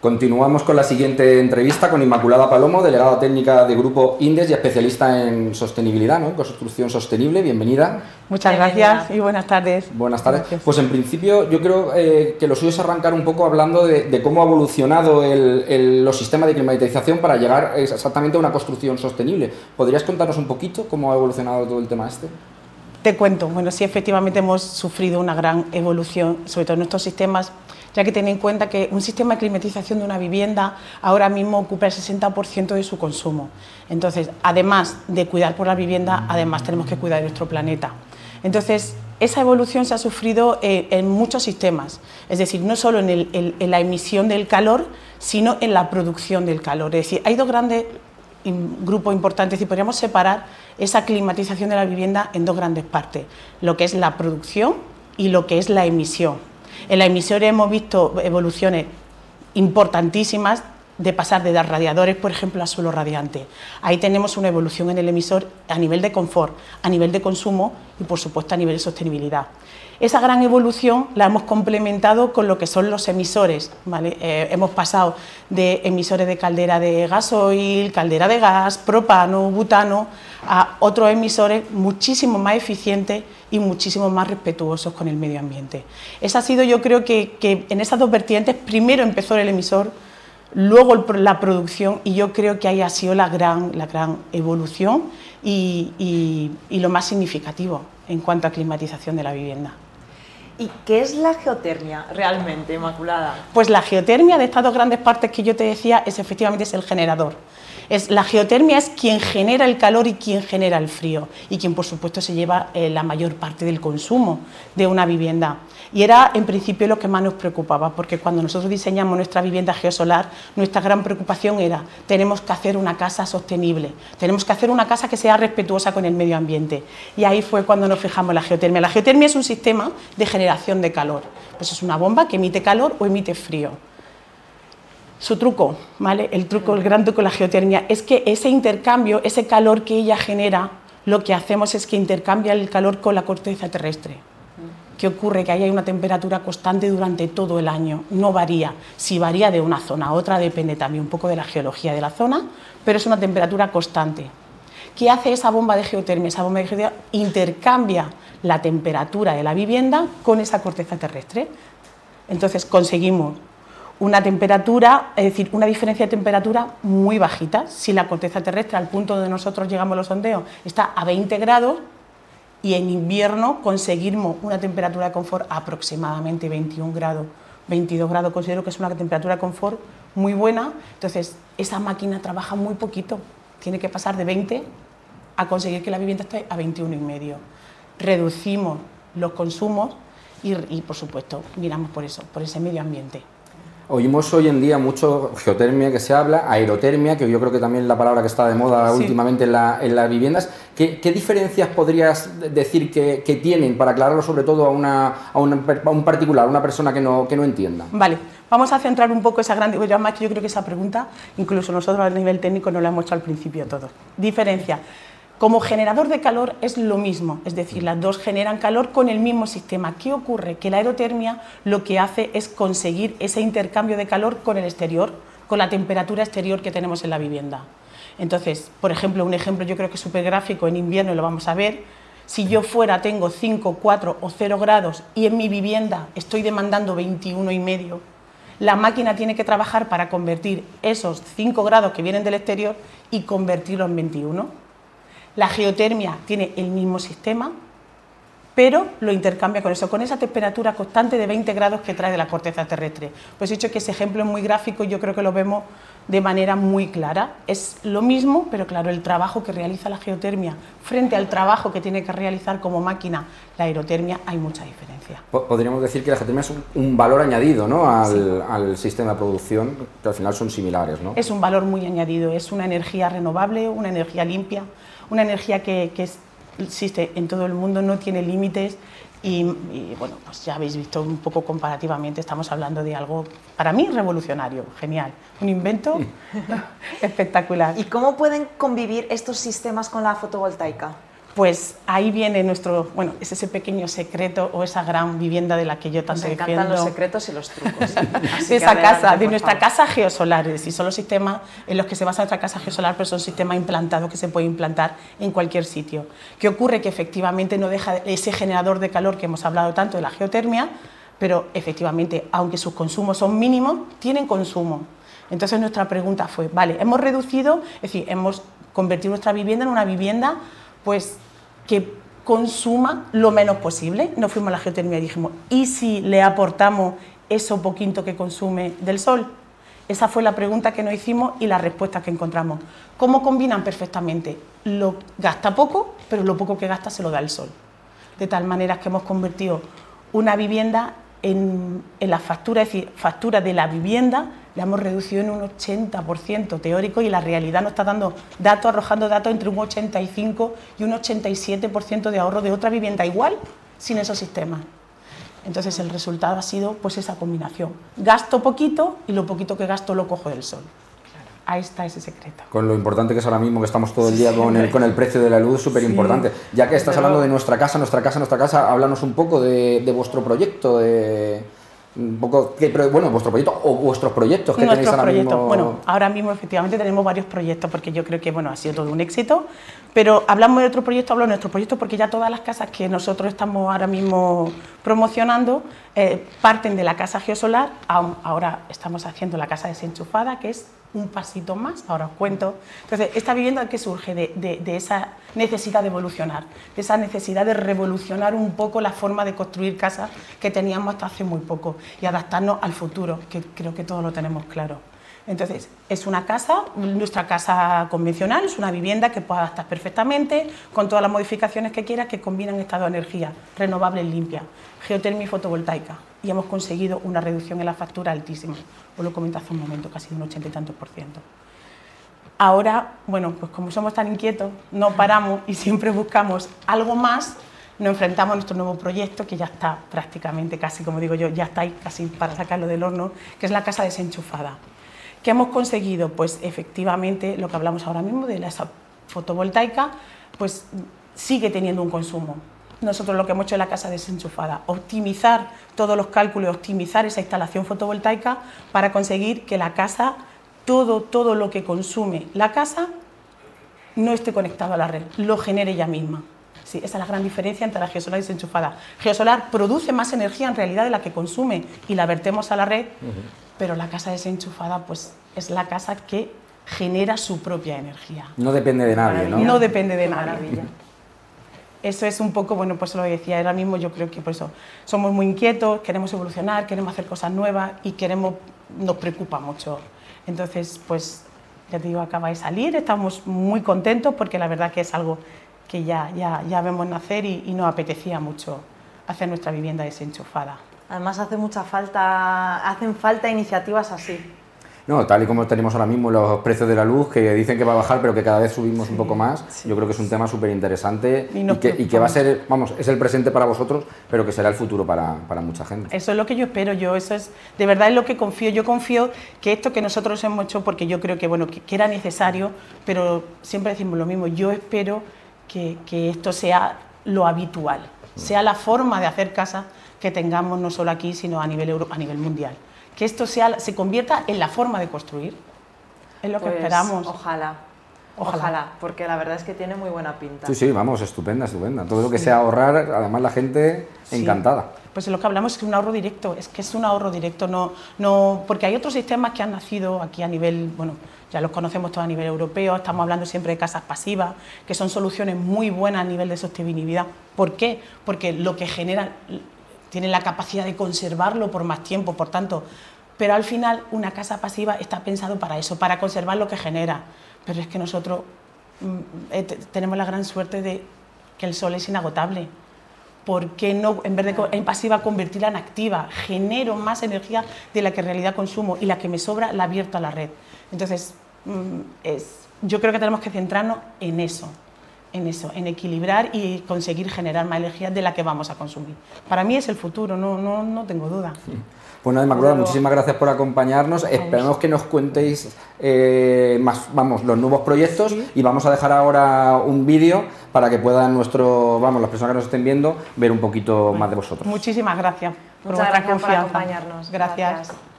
Continuamos con la siguiente entrevista con Inmaculada Palomo, delegada técnica de Grupo Indes y especialista en sostenibilidad, ¿no? en construcción sostenible. Bienvenida. Muchas gracias y buenas tardes. Buenas tardes. Pues en principio yo creo eh, que lo suyo es arrancar un poco hablando de, cómo ha evolucionado el, los sistemas de climatización para llegar exactamente a una construcción sostenible. ¿Podrías contarnos un poquito cómo ha evolucionado todo el tema este? Te cuento, bueno, sí, efectivamente hemos sufrido una gran evolución, sobre todo en nuestros sistemas ya que ten en cuenta que un sistema de climatización de una vivienda ahora mismo ocupa el 60% de su consumo. Entonces, además de cuidar por la vivienda, además tenemos que cuidar nuestro planeta. Entonces, esa evolución se ha sufrido eh, en muchos sistemas, es decir, no solo en, la emisión del calor, sino en la producción del calor. Es decir, hay dos grandes grupos importantes y podríamos separar esa climatización de la vivienda en dos grandes partes, lo que es la producción y lo que es la emisión. En la emisión hemos visto evoluciones importantísimas de pasar de dar radiadores, por ejemplo, a suelo radiante. Ahí tenemos una evolución en el emisor a nivel de confort, a nivel de consumo y, por supuesto, a nivel de sostenibilidad. Esa gran evolución la hemos complementado con lo que son los emisores. Eh, hemos pasado de emisores de caldera de gasoil, caldera de gas, propano, butano, a otros emisores muchísimo más eficientes y muchísimo más respetuosos con el medio ambiente. Esa ha sido, yo creo que, en esas dos vertientes, primero empezó el emisor, luego la producción y yo creo que ahí ha sido la gran, la gran evolución y lo más significativo en cuanto a climatización de la vivienda. ¿Y qué es la geotermia realmente, Inmaculada? Pues la geotermia de estas dos grandes partes que yo te decía es efectivamente es el generador. Es, la geotermia es quien genera el calor y quien genera el frío y quien por supuesto se lleva eh, la mayor parte del consumo de una vivienda. Y era en principio lo que más nos preocupaba, porque cuando nosotros diseñamos nuestra vivienda geosolar, nuestra gran preocupación era, tenemos que hacer una casa sostenible, tenemos que hacer una casa que sea respetuosa con el medio ambiente. Y ahí fue cuando nos fijamos en la geotermia. La geotermia es un sistema de generación de calor. Pues es una bomba que emite calor o emite frío. Su truco, ¿vale? El truco, el gran truco de la geotermia es que ese intercambio, ese calor que ella genera, lo que hacemos es que intercambia el calor con la corteza terrestre. ¿Qué ocurre? Que ahí hay una temperatura constante durante todo el año, no varía. Si varía de una zona a otra depende también un poco de la geología de la zona, pero es una temperatura constante. ¿Qué hace esa bomba de geotermia? Esa bomba de geotermia intercambia la temperatura de la vivienda con esa corteza terrestre. Entonces conseguimos una temperatura, es decir, una diferencia de temperatura muy bajita. Si la corteza terrestre, al punto donde nosotros llegamos los sondeos, está a 20 grados, y en invierno conseguimos una temperatura de confort aproximadamente 21 grados, 22 grados, considero que es una temperatura de confort muy buena, entonces esa máquina trabaja muy poquito, tiene que pasar de 20 a conseguir que la vivienda esté a 21 y medio. Reducimos los consumos y, y por supuesto miramos por eso, por ese medio ambiente. Oímos hoy en día mucho geotermia que se habla, aerotermia, que yo creo que también es la palabra que está de moda últimamente en, las viviendas. ¿Qué, diferencias podrías decir que, tienen para aclararlo sobre todo a, una, a, un particular, a una persona que no, que no entienda? Vale, vamos a centrar un poco esa gran... Yo, más que yo creo que esa pregunta, incluso nosotros a nivel técnico no la hemos hecho al principio todo. Diferencia. Como generador de calor es lo mismo, es decir, las dos generan calor con el mismo sistema. ¿Qué ocurre? Que la aerotermia lo que hace es conseguir ese intercambio de calor con el exterior, con la temperatura exterior que tenemos en la vivienda. Entonces, por ejemplo, un ejemplo yo creo que es súper gráfico, en invierno lo vamos a ver, si yo fuera tengo 5, 4 o 0 grados y en mi vivienda estoy demandando 21 y medio, la máquina tiene que trabajar para convertir esos 5 grados que vienen del exterior y convertirlos en 21. La geotermia tiene el mismo sistema, pero lo intercambia con eso, con esa temperatura constante de 20 grados que trae de la corteza terrestre. Pues he dicho que ese ejemplo es muy gráfico y yo creo que lo vemos de manera muy clara. Es lo mismo, pero claro, el trabajo que realiza la geotermia frente al trabajo que tiene que realizar como máquina la aerotermia, hay mucha diferencia. Podríamos decir que la geotermia es un, valor añadido ¿no? al, al, sistema de producción, que al final son similares. ¿no? Es un valor muy añadido, es una energía renovable, una energía limpia una energía que, existe en todo el mundo, no tiene límites y, bueno, pues ya habéis visto un poco comparativamente, estamos hablando de algo para mí revolucionario, genial, un invento espectacular. ¿Y cómo pueden convivir estos sistemas con la fotovoltaica? Pues ahí viene nuestro, bueno, es ese pequeño secreto o esa gran vivienda de la que yo tanto Me encantan los secretos y los trucos. de esa casa, de nuestra casa geosolares, y son los sistemas en los que se basa nuestra casa geosolar, pero son sistemas implantados que se pueden implantar en cualquier sitio. ¿Qué ocurre? Que efectivamente no deja ese generador de calor que hemos hablado tanto de la geotermia, pero efectivamente, aunque sus consumos son mínimos, tienen consumo. Entonces nuestra pregunta fue, vale, hemos reducido, es decir, hemos convertido nuestra vivienda en una vivienda pues que consuma lo menos posible. Nos fuimos a la geotermia y dijimos, ¿y si le aportamos eso poquito que consume del sol? Esa fue la pregunta que nos hicimos y la respuesta que encontramos. ¿Cómo combinan perfectamente? Lo gasta poco, pero lo poco que gasta se lo da el sol. De tal manera que hemos convertido una vivienda en, en la factura, es decir, factura de la vivienda la hemos reducido en un 80% teórico y la realidad nos está dando datos, arrojando datos entre un 85 y un 87% de ahorro de otra vivienda igual sin esos sistemas. Entonces el resultado ha sido pues esa combinación. Gasto poquito y lo poquito que gasto lo cojo del sol. Ahí está ese secreto. Con lo importante que es ahora mismo que estamos todo el día con, el, con el precio de la luz, súper importante. ya que estás hablando de nuestra casa, nuestra casa, nuestra casa, háblanos un poco de, de vuestro proyecto, de, un poco, bueno, vuestro proyecto o vuestros proyectos que tenéis ahora mismo. Bueno, ahora mismo efectivamente tenemos varios proyectos porque yo creo que bueno, ha sido todo un éxito, pero hablamos de otro proyecto, hablo de nuestro proyecto porque ya todas las casas que nosotros estamos ahora mismo promocionando eh, parten de la casa geosolar, ahora estamos haciendo la casa desenchufada, que es un pasito más, ahora os cuento. Entonces, esta vivienda que surge de, esa necesidad de evolucionar, de esa necesidad de revolucionar un poco la forma de construir casas que teníamos hasta hace muy poco y adaptarnos al futuro, que creo que todos lo tenemos claro. Entonces, es una casa, nuestra casa convencional, es una vivienda que puede adaptar perfectamente con todas las modificaciones que quiera que combinan estado de energía renovable y limpia, geotermia y fotovoltaica. Y hemos conseguido una reducción en la factura altísima. Os lo comenté hace un momento, casi de un ochenta y tantos por ciento. Ahora, bueno, pues como somos tan inquietos, no paramos y siempre buscamos algo más nos enfrentamos a nuestro nuevo proyecto que ya está prácticamente casi, como digo yo, ya está ahí casi para sacarlo del horno, que es la casa desenchufada. ¿Qué hemos conseguido? Pues efectivamente lo que hablamos ahora mismo de la fotovoltaica, pues sigue teniendo un consumo. Nosotros lo que hemos hecho en la casa desenchufada, optimizar todos los cálculos, optimizar esa instalación fotovoltaica para conseguir que la casa, todo, todo lo que consume la casa, no esté conectado a la red, lo genere ella misma. Sí, esa es la gran diferencia entre la geosolar y desenchufada. Geosolar produce más energía en realidad de la que consume y la vertemos a la red, pero la casa desenchufada pues es la casa que genera su propia energía. No depende de nadie, ¿no? No depende de nadie. Eso es un poco, bueno, pues lo decía ahora mismo, yo creo que por eso somos muy inquietos, queremos evolucionar, queremos hacer cosas nuevas y queremos, nos preocupa mucho. Entonces, pues ya te digo, acaba de salir, estamos muy contentos porque la verdad que es algo que ya, ya, ya vemos nacer y, y nos apetecía mucho hacer nuestra vivienda desenchufada. Además hace mucha falta, hacen falta iniciativas así. No, tal y como tenemos ahora mismo los precios de la luz, que dicen que va a bajar, pero que cada vez subimos un poco más, yo creo que es un tema súper interesante y, que, va a ser, vamos, es el presente para vosotros, pero que será el futuro para, para, mucha gente. Eso es lo que yo espero, yo eso es, de verdad es lo que confío, yo confío que esto que nosotros hemos hecho, porque yo creo que, bueno, que, era necesario, pero siempre decimos lo mismo, yo espero que, que esto sea lo habitual, sea la forma de hacer casa que tengamos no solo aquí, sino a nivel, a nivel mundial. Que esto sea, se convierta en la forma de construir. Es lo que pues, esperamos. Ojalá. Ojalá. porque la verdad es que tiene muy buena pinta. Sí, sí, vamos, estupenda, estupenda. Todo lo que sea ahorrar, además la gente encantada. Pues lo que hablamos es que un ahorro directo, es que es un ahorro directo, no, no, porque hay otros sistemas que han nacido aquí a nivel, bueno, ya los conocemos todos a nivel europeo, estamos hablando siempre de casas pasivas, que son soluciones muy buenas a nivel de sostenibilidad. ¿Por qué? Porque lo que genera tienen la capacidad de conservarlo por más tiempo, por tanto, pero al final una casa pasiva está pensado para eso, para conservar lo que genera. Pero es que nosotros mm, eh, tenemos la gran suerte de que el sol es inagotable. ¿Por qué no, en vez de en pasiva, convertirla en activa? Genero más energía de la que en realidad consumo y la que me sobra la abierto a la red. Entonces, mm, es, yo creo que tenemos que centrarnos en eso en eso, en equilibrar y conseguir generar más energía de la que vamos a consumir. Para mí es el futuro, no, no, no tengo duda. Pues nada, Inmaculada, muchísimas gracias por acompañarnos. Esperamos que nos cuentéis eh, más, vamos, los nuevos proyectos y vamos a dejar ahora un vídeo para que puedan nuestro, vamos, las personas que nos estén viendo ver un poquito más de vosotros. Muchísimas gracias por Muchas gracias por acompañarnos. gracias.